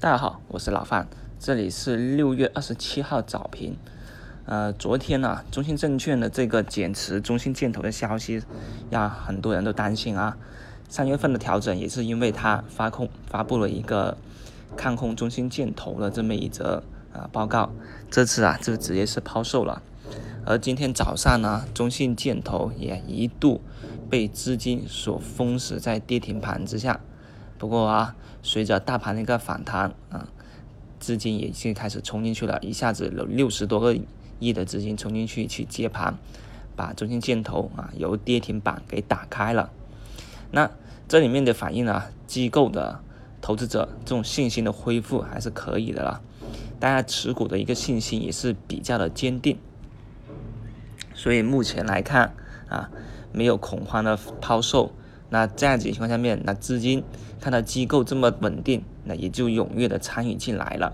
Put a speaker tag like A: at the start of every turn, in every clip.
A: 大家好，我是老范，这里是六月二十七号早评。呃，昨天呢，中信证券的这个减持中信建投的消息，让很多人都担心啊。三月份的调整也是因为它发控发布了一个看空中信建投的这么一则啊报告，这次啊就直接是抛售了。而今天早上呢，中信建投也一度被资金所封死在跌停盘之下。不过啊，随着大盘的一个反弹啊，资金也已经开始冲进去了，一下子有六十多个亿的资金冲进去去接盘，把中信建投啊由跌停板给打开了。那这里面的反应呢，机构的投资者这种信心的恢复还是可以的了，大家持股的一个信心也是比较的坚定，所以目前来看啊，没有恐慌的抛售。那这样子情况下面，那资金看到机构这么稳定，那也就踊跃的参与进来了。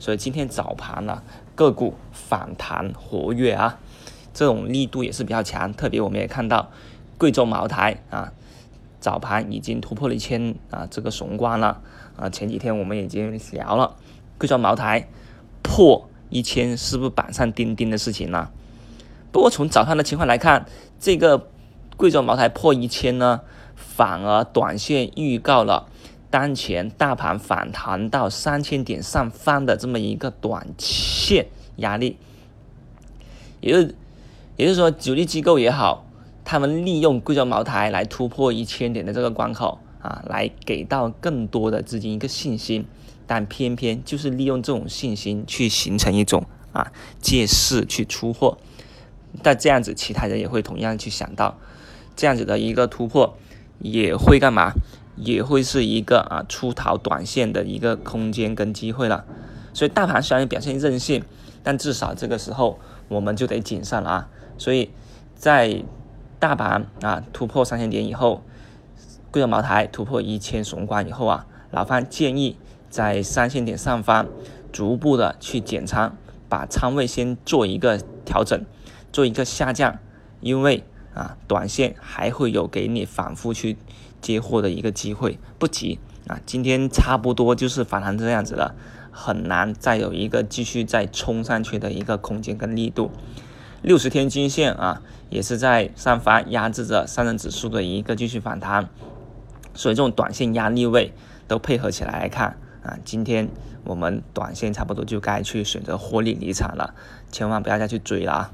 A: 所以今天早盘呢，个股反弹活跃啊，这种力度也是比较强。特别我们也看到贵州茅台啊，早盘已经突破了一千啊这个雄关了啊。前几天我们已经聊了贵州茅台破一千是不是板上钉钉的事情呢？不过从早上的情况来看，这个贵州茅台破一千呢。反而短线预告了当前大盘反弹到三千点上方的这么一个短线压力，也就也就是说，主力机构也好，他们利用贵州茅台来突破一千点的这个关口啊，来给到更多的资金一个信心，但偏偏就是利用这种信心去形成一种啊借势去出货，但这样子其他人也会同样去想到这样子的一个突破。也会干嘛？也会是一个啊出逃短线的一个空间跟机会了。所以大盘虽然表现任性，但至少这个时候我们就得谨慎了啊。所以在大盘啊突破三千点以后，贵州茅台突破一千雄关以后啊，老范建议在三千点上方逐步的去减仓，把仓位先做一个调整，做一个下降，因为。啊，短线还会有给你反复去接货的一个机会，不急啊。今天差不多就是反弹这样子了，很难再有一个继续再冲上去的一个空间跟力度。六十天均线啊，也是在上方压制着上证指数的一个继续反弹，所以这种短线压力位都配合起来来看啊，今天我们短线差不多就该去选择获利离场了，千万不要再去追了啊。